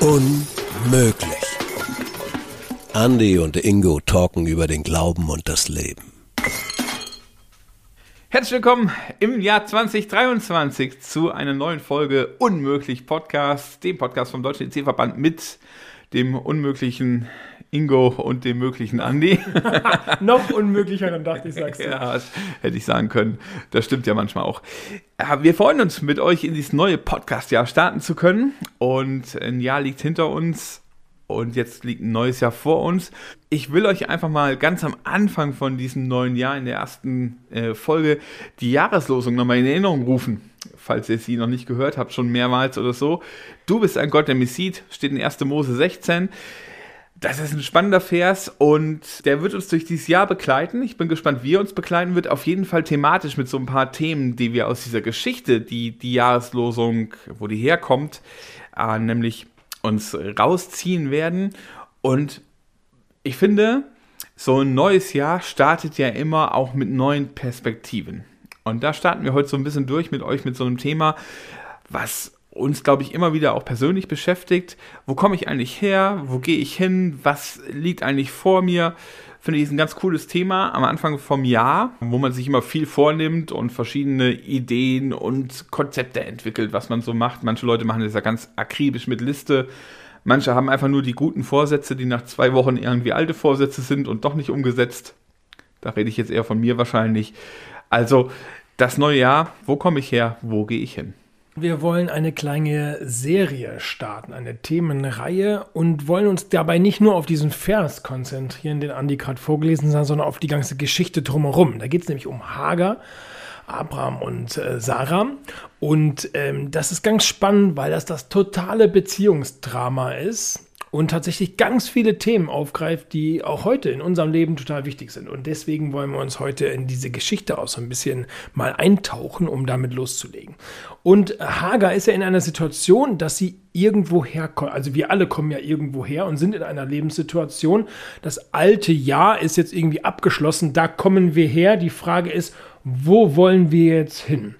Unmöglich. Andy und Ingo talken über den Glauben und das Leben. Herzlich willkommen im Jahr 2023 zu einer neuen Folge Unmöglich Podcast, dem Podcast vom Deutschen EC-Verband mit dem unmöglichen Ingo und dem möglichen Andi. Noch unmöglicher, dann dachte ich, sagst du. Ja, hätte ich sagen können. Das stimmt ja manchmal auch. Wir freuen uns, mit euch in dieses neue Podcast-Jahr starten zu können. Und ein Jahr liegt hinter uns und jetzt liegt ein neues Jahr vor uns. Ich will euch einfach mal ganz am Anfang von diesem neuen Jahr in der ersten äh, Folge die Jahreslosung nochmal in Erinnerung rufen. Falls ihr sie noch nicht gehört habt, schon mehrmals oder so. Du bist ein Gott, der mich sieht, steht in 1. Mose 16. Das ist ein spannender Vers und der wird uns durch dieses Jahr begleiten. Ich bin gespannt, wie er uns begleiten wird. Auf jeden Fall thematisch mit so ein paar Themen, die wir aus dieser Geschichte, die die Jahreslosung, wo die herkommt, äh, nämlich uns rausziehen werden. Und ich finde, so ein neues Jahr startet ja immer auch mit neuen Perspektiven. Und da starten wir heute so ein bisschen durch mit euch mit so einem Thema, was uns, glaube ich, immer wieder auch persönlich beschäftigt. Wo komme ich eigentlich her? Wo gehe ich hin? Was liegt eigentlich vor mir? Finde ich ist ein ganz cooles Thema am Anfang vom Jahr, wo man sich immer viel vornimmt und verschiedene Ideen und Konzepte entwickelt, was man so macht. Manche Leute machen das ja ganz akribisch mit Liste. Manche haben einfach nur die guten Vorsätze, die nach zwei Wochen irgendwie alte Vorsätze sind und doch nicht umgesetzt. Da rede ich jetzt eher von mir wahrscheinlich. Also das neue Jahr, wo komme ich her? Wo gehe ich hin? Wir wollen eine kleine Serie starten, eine Themenreihe und wollen uns dabei nicht nur auf diesen Vers konzentrieren, den Andi gerade vorgelesen hat, sondern auf die ganze Geschichte drumherum. Da geht es nämlich um Hagar, Abraham und äh, Sarah. Und ähm, das ist ganz spannend, weil das das totale Beziehungsdrama ist und tatsächlich ganz viele Themen aufgreift, die auch heute in unserem Leben total wichtig sind. Und deswegen wollen wir uns heute in diese Geschichte auch so ein bisschen mal eintauchen, um damit loszulegen. Und Hagar ist ja in einer Situation, dass sie irgendwo herkommt. Also wir alle kommen ja irgendwo her und sind in einer Lebenssituation. Das alte Jahr ist jetzt irgendwie abgeschlossen. Da kommen wir her. Die Frage ist, wo wollen wir jetzt hin?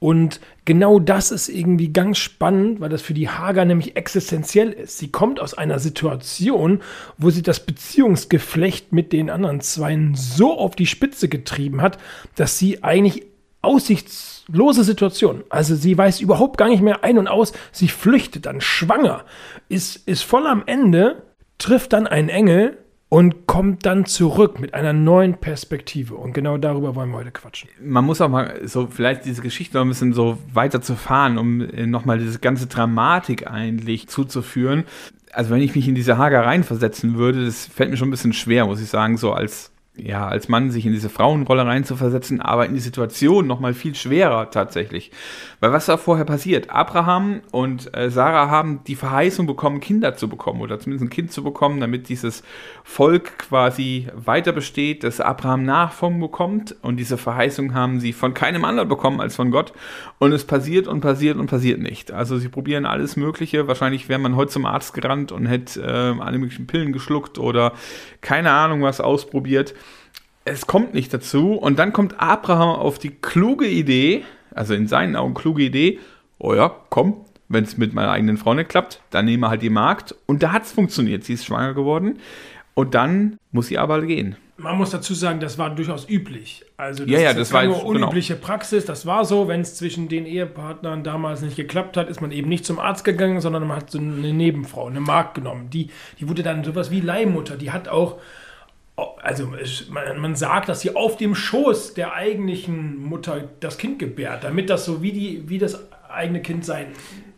Und genau das ist irgendwie ganz spannend, weil das für die Hager nämlich existenziell ist. Sie kommt aus einer Situation, wo sie das Beziehungsgeflecht mit den anderen Zweien so auf die Spitze getrieben hat, dass sie eigentlich aussichtslose Situation. Also sie weiß überhaupt gar nicht mehr ein und aus. Sie flüchtet dann schwanger, ist, ist voll am Ende, trifft dann einen Engel und kommt dann zurück mit einer neuen Perspektive. Und genau darüber wollen wir heute quatschen. Man muss auch mal so vielleicht diese Geschichte noch ein bisschen so weiter zu fahren, um äh, nochmal diese ganze Dramatik eigentlich zuzuführen. Also wenn ich mich in diese Hager reinversetzen würde, das fällt mir schon ein bisschen schwer, muss ich sagen, so als ja, als Mann sich in diese Frauenrolle reinzuversetzen, aber in die Situation nochmal viel schwerer tatsächlich. Weil was da vorher passiert? Abraham und äh, Sarah haben die Verheißung bekommen, Kinder zu bekommen oder zumindest ein Kind zu bekommen, damit dieses Volk quasi weiter besteht, dass Abraham Nachfolgen bekommt und diese Verheißung haben sie von keinem anderen bekommen als von Gott und es passiert und passiert und passiert nicht. Also sie probieren alles Mögliche. Wahrscheinlich wäre man heute zum Arzt gerannt und hätte äh, alle möglichen Pillen geschluckt oder keine Ahnung was ausprobiert es kommt nicht dazu. Und dann kommt Abraham auf die kluge Idee, also in seinen Augen kluge Idee, oh ja, komm, wenn es mit meiner eigenen Frau nicht klappt, dann nehmen wir halt die Markt. Und da hat es funktioniert. Sie ist schwanger geworden. Und dann muss sie aber gehen. Man muss dazu sagen, das war durchaus üblich. Also das ja, ja, das war nur genau. unübliche genau. Praxis. Das war so, wenn es zwischen den Ehepartnern damals nicht geklappt hat, ist man eben nicht zum Arzt gegangen, sondern man hat so eine Nebenfrau, eine Markt genommen. Die, die wurde dann sowas wie Leihmutter. Die hat auch also man, man, sagt, dass sie auf dem Schoß der eigentlichen Mutter das Kind gebärt, damit das so wie, die, wie das eigene Kind sein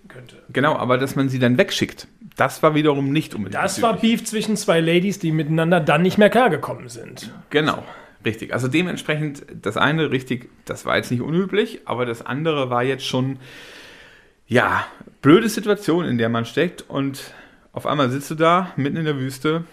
könnte. Genau, aber dass man sie dann wegschickt, das war wiederum nicht unbedingt. Das war Beef zwischen zwei Ladies, die miteinander dann nicht mehr klargekommen sind. Genau, richtig. Also dementsprechend, das eine richtig, das war jetzt nicht unüblich, aber das andere war jetzt schon, ja, blöde Situation, in der man steckt und auf einmal sitzt du da mitten in der Wüste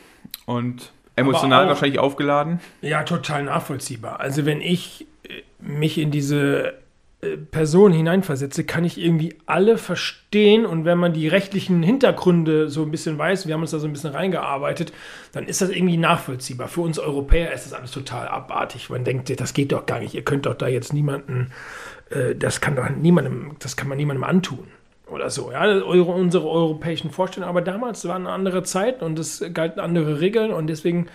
und Emotional auch, wahrscheinlich aufgeladen? Ja, total nachvollziehbar. Also wenn ich äh, mich in diese äh, Person hineinversetze, kann ich irgendwie alle verstehen. Und wenn man die rechtlichen Hintergründe so ein bisschen weiß, wir haben uns da so ein bisschen reingearbeitet, dann ist das irgendwie nachvollziehbar. Für uns Europäer ist das alles total abartig. Man denkt, das geht doch gar nicht. Ihr könnt doch da jetzt niemanden, äh, das kann doch niemandem, das kann man niemandem antun oder so. Ja, eure, unsere europäischen Vorstellungen. Aber damals waren andere Zeiten und es galten andere Regeln und deswegen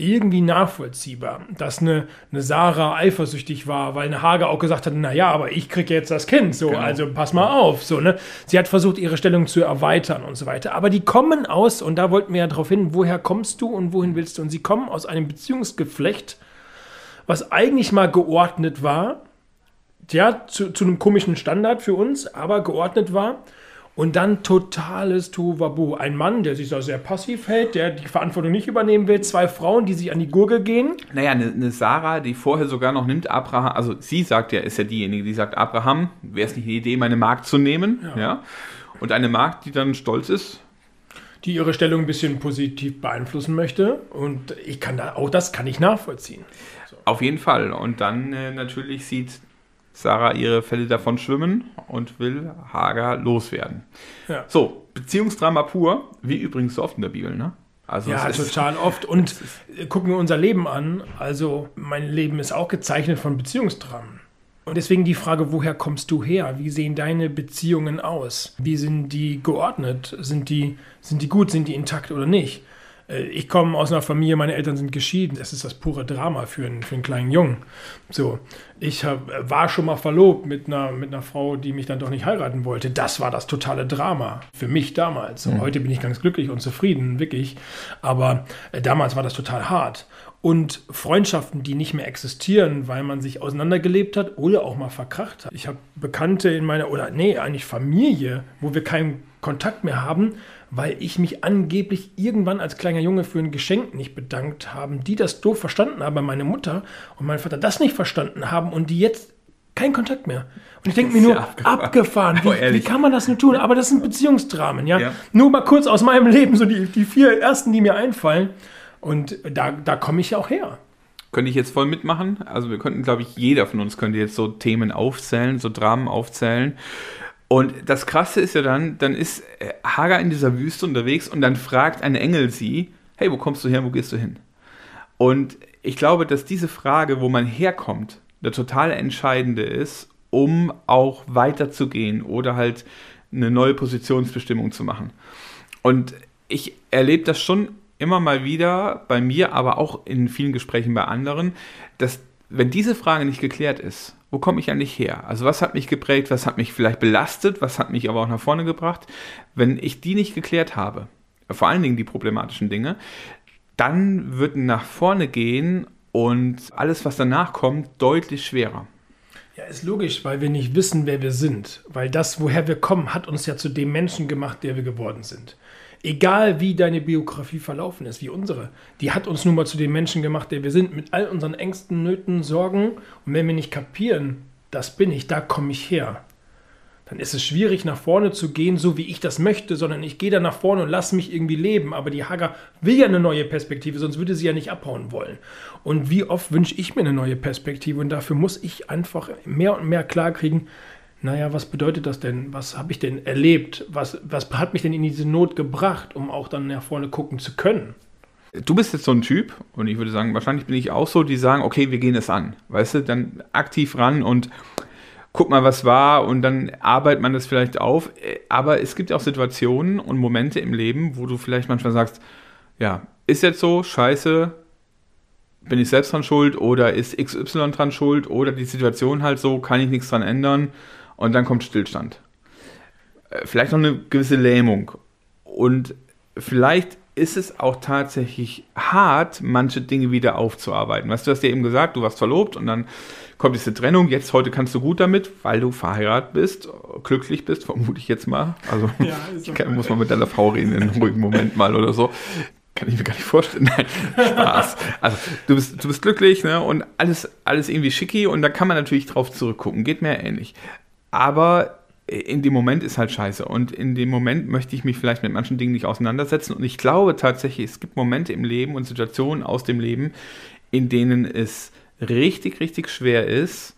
irgendwie nachvollziehbar, dass eine, eine Sarah eifersüchtig war, weil eine Hager auch gesagt hat, naja, aber ich kriege jetzt das Kind, so, genau. also pass mal auf, so, ne. Sie hat versucht, ihre Stellung zu erweitern und so weiter. Aber die kommen aus, und da wollten wir ja drauf hin, woher kommst du und wohin willst du? Und sie kommen aus einem Beziehungsgeflecht, was eigentlich mal geordnet war, ja, zu, zu einem komischen Standard für uns, aber geordnet war und dann totales Tuwabu. Ein Mann, der sich da sehr passiv hält, der die Verantwortung nicht übernehmen will. Zwei Frauen, die sich an die Gurgel gehen. Naja, eine, eine Sarah, die vorher sogar noch nimmt Abraham, also sie sagt ja, ist ja diejenige, die sagt, Abraham, wäre es nicht eine Idee, meine Magd zu nehmen? Ja. ja. Und eine Magd, die dann stolz ist, die ihre Stellung ein bisschen positiv beeinflussen möchte. Und ich kann da, auch das kann ich nachvollziehen. So. Auf jeden Fall. Und dann äh, natürlich sieht Sarah ihre Fälle davon schwimmen und will Hagar loswerden. Ja. So, Beziehungsdrama pur, wie übrigens so oft in der Bibel, ne? Also ja, total oft. Und gucken wir unser Leben an. Also mein Leben ist auch gezeichnet von Beziehungsdramen. Und deswegen die Frage, woher kommst du her? Wie sehen deine Beziehungen aus? Wie sind die geordnet? Sind die, sind die gut? Sind die intakt oder nicht? Äh, ich komme aus einer Familie, meine Eltern sind geschieden. Das ist das pure Drama für einen, für einen kleinen Jungen. So, ich hab, war schon mal verlobt mit einer, mit einer Frau, die mich dann doch nicht heiraten wollte. Das war das totale Drama für mich damals. Mhm. Heute bin ich ganz glücklich und zufrieden, wirklich. Aber äh, damals war das total hart. Und Freundschaften, die nicht mehr existieren, weil man sich auseinandergelebt hat oder auch mal verkracht hat. Ich habe Bekannte in meiner, oder nee, eigentlich Familie, wo wir keinen Kontakt mehr haben, weil ich mich angeblich irgendwann als kleiner Junge für ein Geschenk nicht bedankt haben, die das doof verstanden haben, meine Mutter und mein Vater das nicht verstanden haben und die jetzt keinen Kontakt mehr. Und ich denke mir nur, ja abgefahren. abgefahren. Wie, oh, wie, kann man das nur tun? Aber das sind Beziehungsdramen, ja? ja. Nur mal kurz aus meinem Leben, so die, die vier ersten, die mir einfallen. Und da, da komme ich ja auch her. Könnte ich jetzt voll mitmachen. Also wir könnten, glaube ich, jeder von uns könnte jetzt so Themen aufzählen, so Dramen aufzählen. Und das Krasse ist ja dann, dann ist äh, Hagar in dieser Wüste unterwegs und dann fragt ein Engel sie, hey, wo kommst du her, wo gehst du hin? Und ich glaube, dass diese Frage, wo man herkommt, der total entscheidende ist, um auch weiterzugehen oder halt eine neue Positionsbestimmung zu machen. Und ich erlebe das schon immer mal wieder bei mir, aber auch in vielen Gesprächen bei anderen, dass wenn diese Frage nicht geklärt ist, wo komme ich eigentlich her? Also was hat mich geprägt, was hat mich vielleicht belastet, was hat mich aber auch nach vorne gebracht? Wenn ich die nicht geklärt habe, vor allen Dingen die problematischen Dinge, dann wird nach vorne gehen und alles, was danach kommt, deutlich schwerer. Ja, ist logisch, weil wir nicht wissen, wer wir sind. Weil das, woher wir kommen, hat uns ja zu dem Menschen gemacht, der wir geworden sind. Egal wie deine Biografie verlaufen ist, wie unsere, die hat uns nun mal zu dem Menschen gemacht, der wir sind, mit all unseren Ängsten, Nöten, Sorgen. Und wenn wir nicht kapieren, das bin ich, da komme ich her, dann ist es schwierig, nach vorne zu gehen, so wie ich das möchte, sondern ich gehe da nach vorne und lasse mich irgendwie leben. Aber die Hager will ja eine neue Perspektive, sonst würde sie ja nicht abhauen wollen. Und wie oft wünsche ich mir eine neue Perspektive? Und dafür muss ich einfach mehr und mehr klarkriegen, naja, was bedeutet das denn? Was habe ich denn erlebt? Was, was hat mich denn in diese Not gebracht, um auch dann nach vorne gucken zu können? Du bist jetzt so ein Typ, und ich würde sagen, wahrscheinlich bin ich auch so, die sagen, okay, wir gehen es an. Weißt du, dann aktiv ran und guck mal, was war, und dann arbeitet man das vielleicht auf. Aber es gibt auch Situationen und Momente im Leben, wo du vielleicht manchmal sagst, ja, ist jetzt so, scheiße, bin ich selbst dran schuld oder ist XY dran schuld oder die Situation halt so, kann ich nichts dran ändern und dann kommt Stillstand. Äh, vielleicht noch eine gewisse Lähmung. Und vielleicht ist es auch tatsächlich hart, manche Dinge wieder aufzuarbeiten. Weißt du, hast ja eben gesagt, du warst verlobt und dann kommt diese Trennung. Jetzt, heute kannst du gut damit, weil du verheiratet bist, glücklich bist, vermute ich jetzt mal. Also, ja, ich kann, muss man mit deiner Frau reden in einem ruhigen Moment mal oder so. Kann ich mir gar nicht vorstellen. Nein, Spaß. Also, du bist, du bist glücklich ne? und alles, alles irgendwie schicki und da kann man natürlich drauf zurückgucken. Geht mir ähnlich. Aber in dem Moment ist halt scheiße. Und in dem Moment möchte ich mich vielleicht mit manchen Dingen nicht auseinandersetzen. Und ich glaube tatsächlich, es gibt Momente im Leben und Situationen aus dem Leben, in denen es richtig, richtig schwer ist,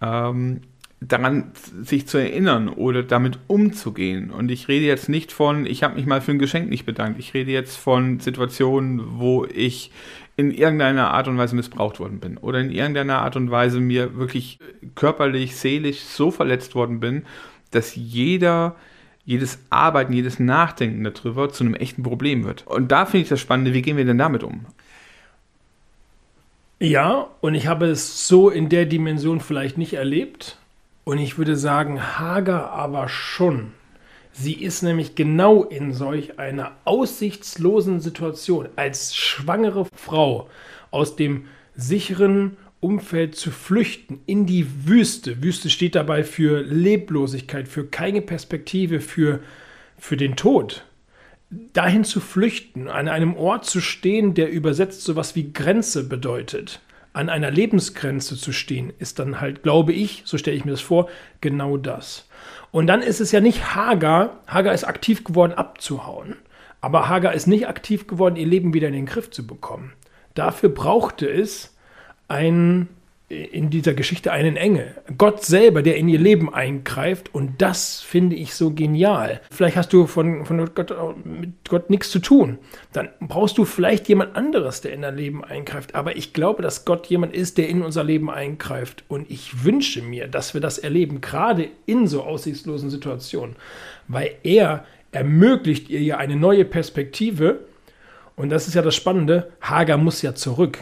ähm, daran sich zu erinnern oder damit umzugehen. Und ich rede jetzt nicht von, ich habe mich mal für ein Geschenk nicht bedankt. Ich rede jetzt von Situationen, wo ich in irgendeiner Art und Weise missbraucht worden bin oder in irgendeiner Art und Weise mir wirklich körperlich, seelisch so verletzt worden bin, dass jeder jedes Arbeiten, jedes Nachdenken darüber zu einem echten Problem wird. Und da finde ich das Spannende, wie gehen wir denn damit um? Ja, und ich habe es so in der Dimension vielleicht nicht erlebt. Und ich würde sagen, Hager aber schon. Sie ist nämlich genau in solch einer aussichtslosen Situation als schwangere Frau aus dem sicheren Umfeld zu flüchten in die Wüste. Wüste steht dabei für Leblosigkeit, für keine Perspektive, für, für den Tod. Dahin zu flüchten, an einem Ort zu stehen, der übersetzt sowas wie Grenze bedeutet an einer Lebensgrenze zu stehen, ist dann halt, glaube ich, so stelle ich mir das vor, genau das. Und dann ist es ja nicht Hagar, Hagar ist aktiv geworden, abzuhauen. Aber Hagar ist nicht aktiv geworden, ihr Leben wieder in den Griff zu bekommen. Dafür brauchte es einen in dieser Geschichte einen Engel. Gott selber, der in ihr Leben eingreift. Und das finde ich so genial. Vielleicht hast du von, von Gott, mit Gott nichts zu tun. Dann brauchst du vielleicht jemand anderes, der in dein Leben eingreift. Aber ich glaube, dass Gott jemand ist, der in unser Leben eingreift. Und ich wünsche mir, dass wir das erleben, gerade in so aussichtslosen Situationen. Weil er ermöglicht ihr ja eine neue Perspektive. Und das ist ja das Spannende. Hagar muss ja zurück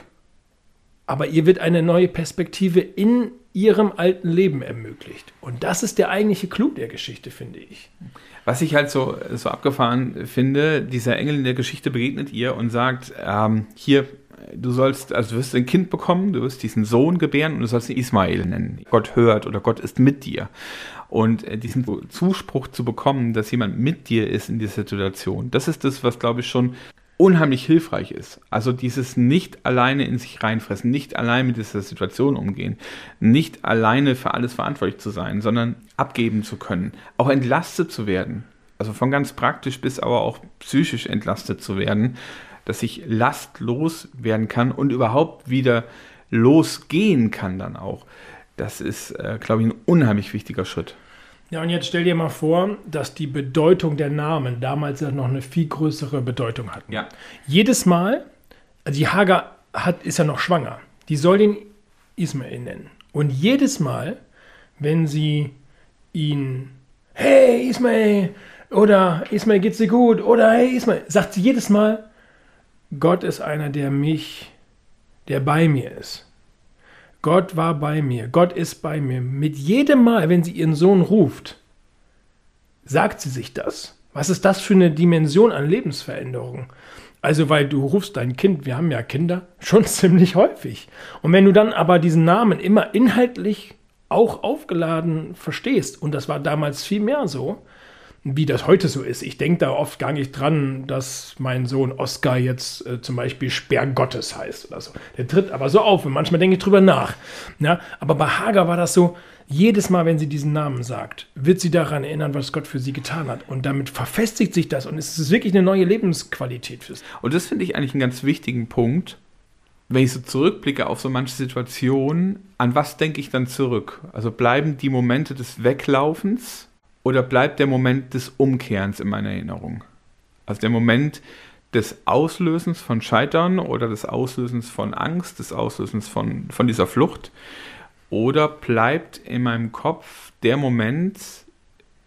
aber ihr wird eine neue Perspektive in ihrem alten Leben ermöglicht. Und das ist der eigentliche Clou der Geschichte, finde ich. Was ich halt so, so abgefahren finde, dieser Engel in der Geschichte begegnet ihr und sagt, ähm, hier, du sollst, also du wirst ein Kind bekommen, du wirst diesen Sohn gebären und du sollst ihn Ismael nennen. Gott hört oder Gott ist mit dir. Und äh, diesen Zuspruch zu bekommen, dass jemand mit dir ist in dieser Situation, das ist das, was, glaube ich, schon unheimlich hilfreich ist. Also dieses nicht alleine in sich reinfressen, nicht allein mit dieser Situation umgehen, nicht alleine für alles verantwortlich zu sein, sondern abgeben zu können, auch entlastet zu werden. Also von ganz praktisch bis aber auch psychisch entlastet zu werden, dass ich lastlos werden kann und überhaupt wieder losgehen kann dann auch. Das ist, äh, glaube ich, ein unheimlich wichtiger Schritt. Ja, und jetzt stell dir mal vor, dass die Bedeutung der Namen damals ja noch eine viel größere Bedeutung hatten. Ja. Jedes Mal, also die Hagar hat, ist ja noch schwanger, die soll den Ismael nennen. Und jedes Mal, wenn sie ihn, hey Ismael, oder Ismael geht's dir gut, oder hey Ismael, sagt sie jedes Mal, Gott ist einer, der mich, der bei mir ist. Gott war bei mir, Gott ist bei mir. Mit jedem Mal, wenn sie ihren Sohn ruft, sagt sie sich das. Was ist das für eine Dimension an Lebensveränderung? Also, weil du rufst dein Kind, wir haben ja Kinder, schon ziemlich häufig. Und wenn du dann aber diesen Namen immer inhaltlich auch aufgeladen verstehst, und das war damals viel mehr so, wie das heute so ist. Ich denke da oft gar nicht dran, dass mein Sohn Oscar jetzt äh, zum Beispiel Speer Gottes heißt oder so. Der tritt aber so auf und manchmal denke ich drüber nach. Ja, aber bei Hagar war das so, jedes Mal, wenn sie diesen Namen sagt, wird sie daran erinnern, was Gott für sie getan hat. Und damit verfestigt sich das und es ist wirklich eine neue Lebensqualität für sie. Und das finde ich eigentlich einen ganz wichtigen Punkt. Wenn ich so zurückblicke auf so manche Situationen, an was denke ich dann zurück? Also bleiben die Momente des Weglaufens oder bleibt der Moment des Umkehrens in meiner Erinnerung? Also der Moment des Auslösens von Scheitern oder des Auslösens von Angst, des Auslösens von, von dieser Flucht? Oder bleibt in meinem Kopf der Moment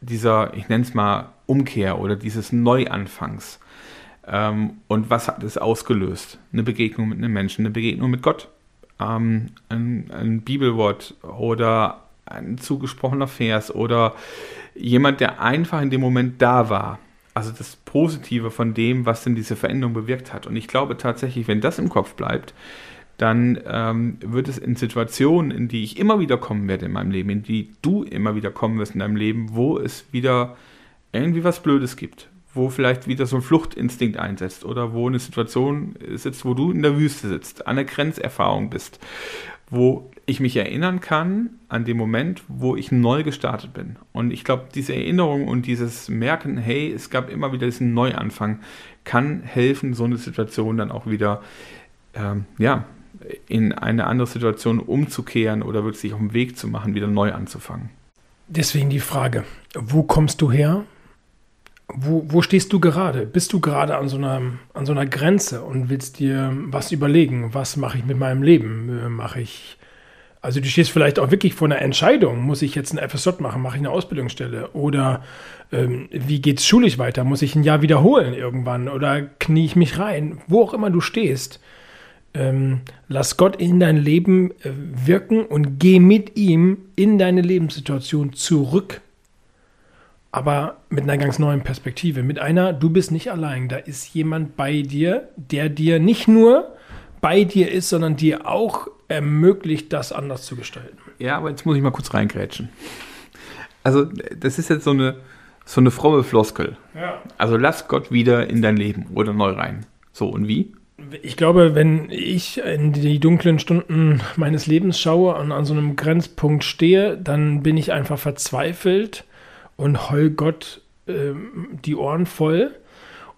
dieser, ich nenne es mal, Umkehr oder dieses Neuanfangs? Ähm, und was hat es ausgelöst? Eine Begegnung mit einem Menschen, eine Begegnung mit Gott, ähm, ein, ein Bibelwort oder ein zugesprochener Vers oder jemand, der einfach in dem Moment da war. Also das Positive von dem, was denn diese Veränderung bewirkt hat. Und ich glaube tatsächlich, wenn das im Kopf bleibt, dann ähm, wird es in Situationen, in die ich immer wieder kommen werde in meinem Leben, in die du immer wieder kommen wirst in deinem Leben, wo es wieder irgendwie was Blödes gibt, wo vielleicht wieder so ein Fluchtinstinkt einsetzt oder wo eine Situation sitzt, wo du in der Wüste sitzt, an der Grenzerfahrung bist, wo ich mich erinnern kann an den Moment, wo ich neu gestartet bin. Und ich glaube, diese Erinnerung und dieses Merken, hey, es gab immer wieder diesen Neuanfang, kann helfen, so eine Situation dann auch wieder, ähm, ja, in eine andere Situation umzukehren oder wirklich auf den Weg zu machen, wieder neu anzufangen. Deswegen die Frage, wo kommst du her? Wo, wo stehst du gerade? Bist du gerade an so, einer, an so einer Grenze und willst dir was überlegen? Was mache ich mit meinem Leben? Mache ich, also du stehst vielleicht auch wirklich vor einer Entscheidung. Muss ich jetzt ein FSJ machen? Mache ich eine Ausbildungsstelle? Oder ähm, wie geht es schulisch weiter? Muss ich ein Jahr wiederholen irgendwann? Oder knie ich mich rein? Wo auch immer du stehst, ähm, lass Gott in dein Leben äh, wirken und geh mit ihm in deine Lebenssituation zurück. Aber mit einer ganz neuen Perspektive. Mit einer, du bist nicht allein. Da ist jemand bei dir, der dir nicht nur bei dir ist, sondern dir auch ermöglicht, das anders zu gestalten. Ja, aber jetzt muss ich mal kurz reingrätschen. Also, das ist jetzt so eine, so eine fromme Floskel. Ja. Also, lass Gott wieder in dein Leben oder neu rein. So, und wie? Ich glaube, wenn ich in die dunklen Stunden meines Lebens schaue und an so einem Grenzpunkt stehe, dann bin ich einfach verzweifelt und heul Gott äh, die Ohren voll.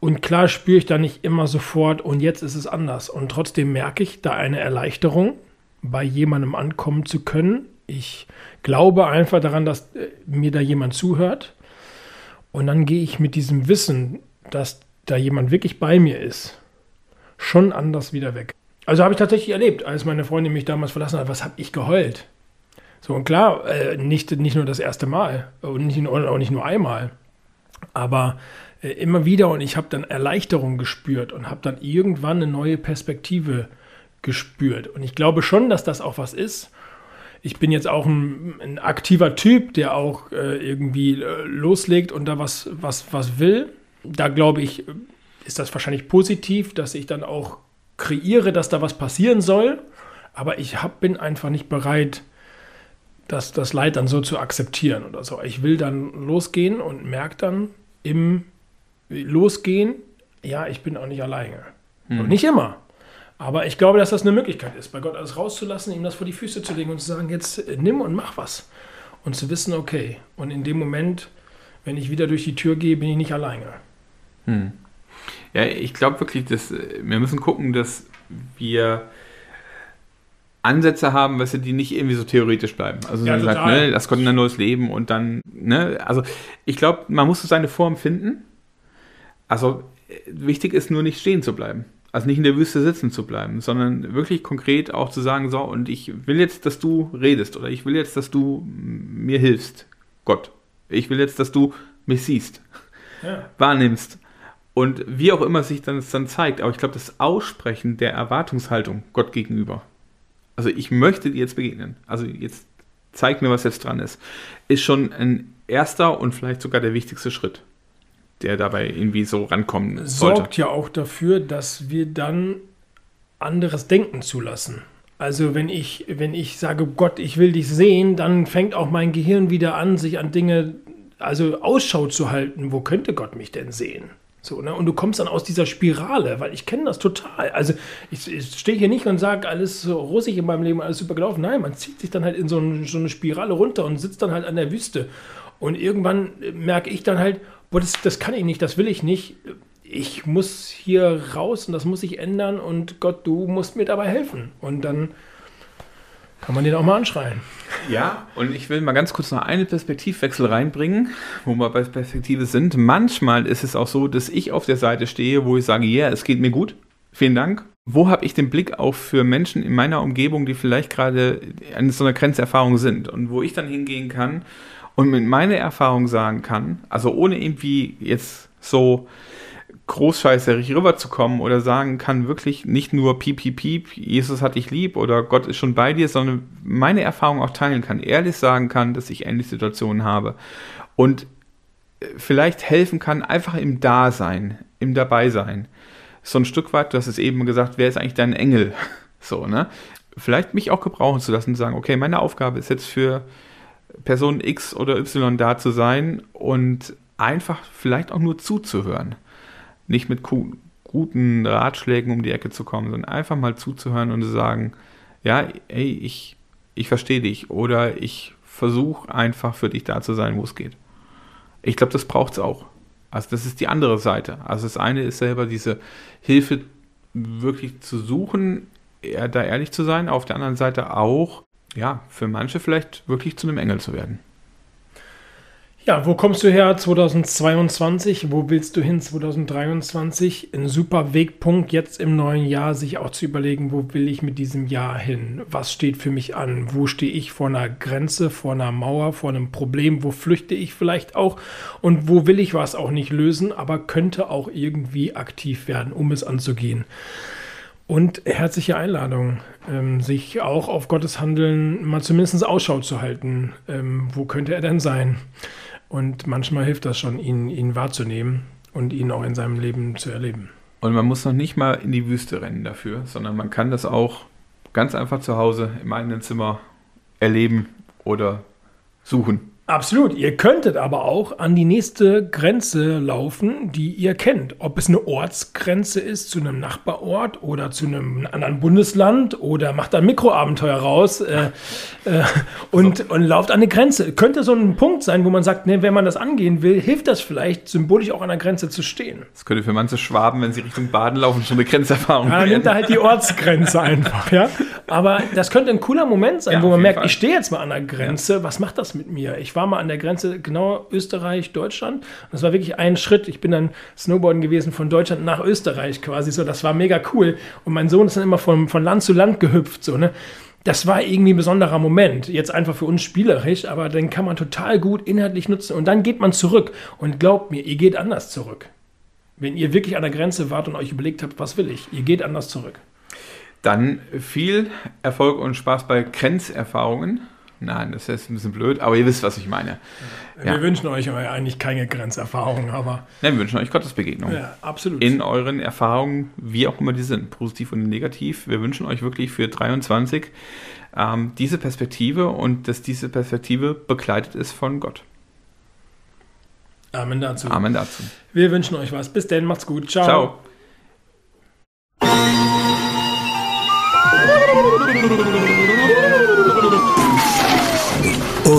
Und klar spüre ich da nicht immer sofort, und jetzt ist es anders. Und trotzdem merke ich da eine Erleichterung, bei jemandem ankommen zu können. Ich glaube einfach daran, dass äh, mir da jemand zuhört. Und dann gehe ich mit diesem Wissen, dass da jemand wirklich bei mir ist, schon anders wieder weg. Also habe ich tatsächlich erlebt, als meine Freundin mich damals verlassen hat, was habe ich geheult? So, und klar, äh, nicht, nicht nur das erste Mal und nicht, auch nicht nur einmal, aber äh, immer wieder und ich habe dann Erleichterung gespürt und habe dann irgendwann eine neue Perspektive gespürt. Und ich glaube schon, dass das auch was ist. Ich bin jetzt auch ein, ein aktiver Typ, der auch äh, irgendwie äh, loslegt und da was, was, was will. Da glaube ich, ist das wahrscheinlich positiv, dass ich dann auch kreiere, dass da was passieren soll. Aber ich hab, bin einfach nicht bereit, das, das Leid dann so zu akzeptieren oder so. Ich will dann losgehen und merke dann im Losgehen, ja, ich bin auch nicht alleine. Hm. Und nicht immer. Aber ich glaube, dass das eine Möglichkeit ist, bei Gott alles rauszulassen, ihm das vor die Füße zu legen und zu sagen, jetzt äh, nimm und mach was. Und zu wissen, okay, und in dem Moment, wenn ich wieder durch die Tür gehe, bin ich nicht alleine. Hm. Ja, ich glaube wirklich, dass äh, wir müssen gucken, dass wir Ansätze haben, weißt du, die nicht irgendwie so theoretisch bleiben. Also ja, man sagt, ne, das kommt in ein neues Leben und dann, ne, also ich glaube, man muss so seine Form finden. Also äh, wichtig ist nur nicht stehen zu bleiben. Also nicht in der Wüste sitzen zu bleiben, sondern wirklich konkret auch zu sagen, so, und ich will jetzt, dass du redest oder ich will jetzt, dass du mir hilfst, Gott. Ich will jetzt, dass du mich siehst, ja. wahrnimmst und wie auch immer sich das dann zeigt, aber ich glaube, das Aussprechen der Erwartungshaltung Gott gegenüber, also ich möchte dir jetzt begegnen, also jetzt zeig mir, was jetzt dran ist, ist schon ein erster und vielleicht sogar der wichtigste Schritt, der dabei irgendwie so rankommen sollte. Sorgt ja auch dafür, dass wir dann anderes Denken zulassen. Also wenn ich, wenn ich sage, Gott, ich will dich sehen, dann fängt auch mein Gehirn wieder an, sich an Dinge, also Ausschau zu halten, wo könnte Gott mich denn sehen? So, ne? Und du kommst dann aus dieser Spirale, weil ich kenne das total. Also ich, ich stehe hier nicht und sage, alles so rosig in meinem Leben, alles super gelaufen. Nein, man zieht sich dann halt in so, ein, so eine Spirale runter und sitzt dann halt an der Wüste. Und irgendwann merke ich dann halt, boah, das, das kann ich nicht, das will ich nicht. Ich muss hier raus und das muss ich ändern und Gott, du musst mir dabei helfen. Und dann kann man den auch mal anschreien. Ja, und ich will mal ganz kurz noch einen Perspektivwechsel reinbringen, wo wir bei Perspektive sind. Manchmal ist es auch so, dass ich auf der Seite stehe, wo ich sage, ja, yeah, es geht mir gut. Vielen Dank. Wo habe ich den Blick auch für Menschen in meiner Umgebung, die vielleicht gerade an so einer Grenzerfahrung sind und wo ich dann hingehen kann und mit meiner Erfahrung sagen kann, also ohne irgendwie jetzt so großscheißerig rüberzukommen oder sagen kann wirklich nicht nur piep, piep, piep, Jesus hat dich lieb oder Gott ist schon bei dir, sondern meine Erfahrung auch teilen kann, ehrlich sagen kann, dass ich ähnliche Situationen habe und äh, vielleicht helfen kann, einfach im Dasein, im Dabeisein. So ein Stück weit, du hast es eben gesagt, wer ist eigentlich dein Engel? So, ne? Vielleicht mich auch gebrauchen zu lassen und sagen, okay, meine Aufgabe ist jetzt für Person X oder Y da zu sein und einfach vielleicht auch nur zuzuhören nicht mit guten Ratschlägen um die Ecke zu kommen, sondern einfach mal zuzuhören und zu sagen, ja, ey, ich, ich verstehe dich oder ich versuche einfach für dich da zu sein, wo es geht. Ich glaube, das braucht es auch. Also das ist die andere Seite. Also das eine ist selber diese Hilfe wirklich zu suchen, da ehrlich zu sein, auf der anderen Seite auch, ja, für manche vielleicht wirklich zu einem Engel zu werden. Ja, wo kommst du her 2022? Wo willst du hin 2023? Ein super Wegpunkt jetzt im neuen Jahr, sich auch zu überlegen, wo will ich mit diesem Jahr hin? Was steht für mich an? Wo stehe ich vor einer Grenze, vor einer Mauer, vor einem Problem? Wo flüchte ich vielleicht auch? Und wo will ich was auch nicht lösen, aber könnte auch irgendwie aktiv werden, um es anzugehen? Und herzliche Einladung, ähm, sich auch auf Gottes Handeln mal zumindest Ausschau zu halten. Ähm, wo könnte er denn sein? Und manchmal hilft das schon, ihn, ihn wahrzunehmen und ihn auch in seinem Leben zu erleben. Und man muss noch nicht mal in die Wüste rennen dafür, sondern man kann das auch ganz einfach zu Hause im eigenen Zimmer erleben oder suchen. Absolut. Ihr könntet aber auch an die nächste Grenze laufen, die ihr kennt. Ob es eine Ortsgrenze ist zu einem Nachbarort oder zu einem anderen Bundesland oder macht ein Mikroabenteuer raus äh, äh, und, so. und lauft an eine Grenze. Könnte so ein Punkt sein, wo man sagt, ne, wenn man das angehen will, hilft das vielleicht, symbolisch auch an der Grenze zu stehen. Das könnte für manche Schwaben, wenn sie Richtung Baden laufen, schon eine Grenzerfahrung ja, dann nimmt er halt die Ortsgrenze einfach, ja. Aber das könnte ein cooler Moment sein, ja, wo man merkt, Fall. ich stehe jetzt mal an der Grenze, ja. was macht das mit mir? Ich war mal an der Grenze, genau Österreich, Deutschland. Und das war wirklich ein Schritt. Ich bin dann Snowboarden gewesen von Deutschland nach Österreich quasi so. Das war mega cool. Und mein Sohn ist dann immer von, von Land zu Land gehüpft, so, ne? das war irgendwie ein besonderer Moment. Jetzt einfach für uns spielerisch, aber den kann man total gut inhaltlich nutzen. Und dann geht man zurück. Und glaubt mir, ihr geht anders zurück. Wenn ihr wirklich an der Grenze wart und euch überlegt habt, was will ich, ihr geht anders zurück. Dann viel Erfolg und Spaß bei Grenzerfahrungen. Nein, das ist ein bisschen blöd, aber ihr wisst, was ich meine. Wir ja. wünschen euch eigentlich keine Grenzerfahrungen, aber. Nein, wir wünschen euch Gottesbegegnung. Ja, absolut. In euren Erfahrungen, wie auch immer die sind, positiv und negativ. Wir wünschen euch wirklich für 23 ähm, diese Perspektive und dass diese Perspektive begleitet ist von Gott. Amen dazu. Amen dazu. Wir wünschen euch was. Bis denn, macht's gut. Ciao. Ciao.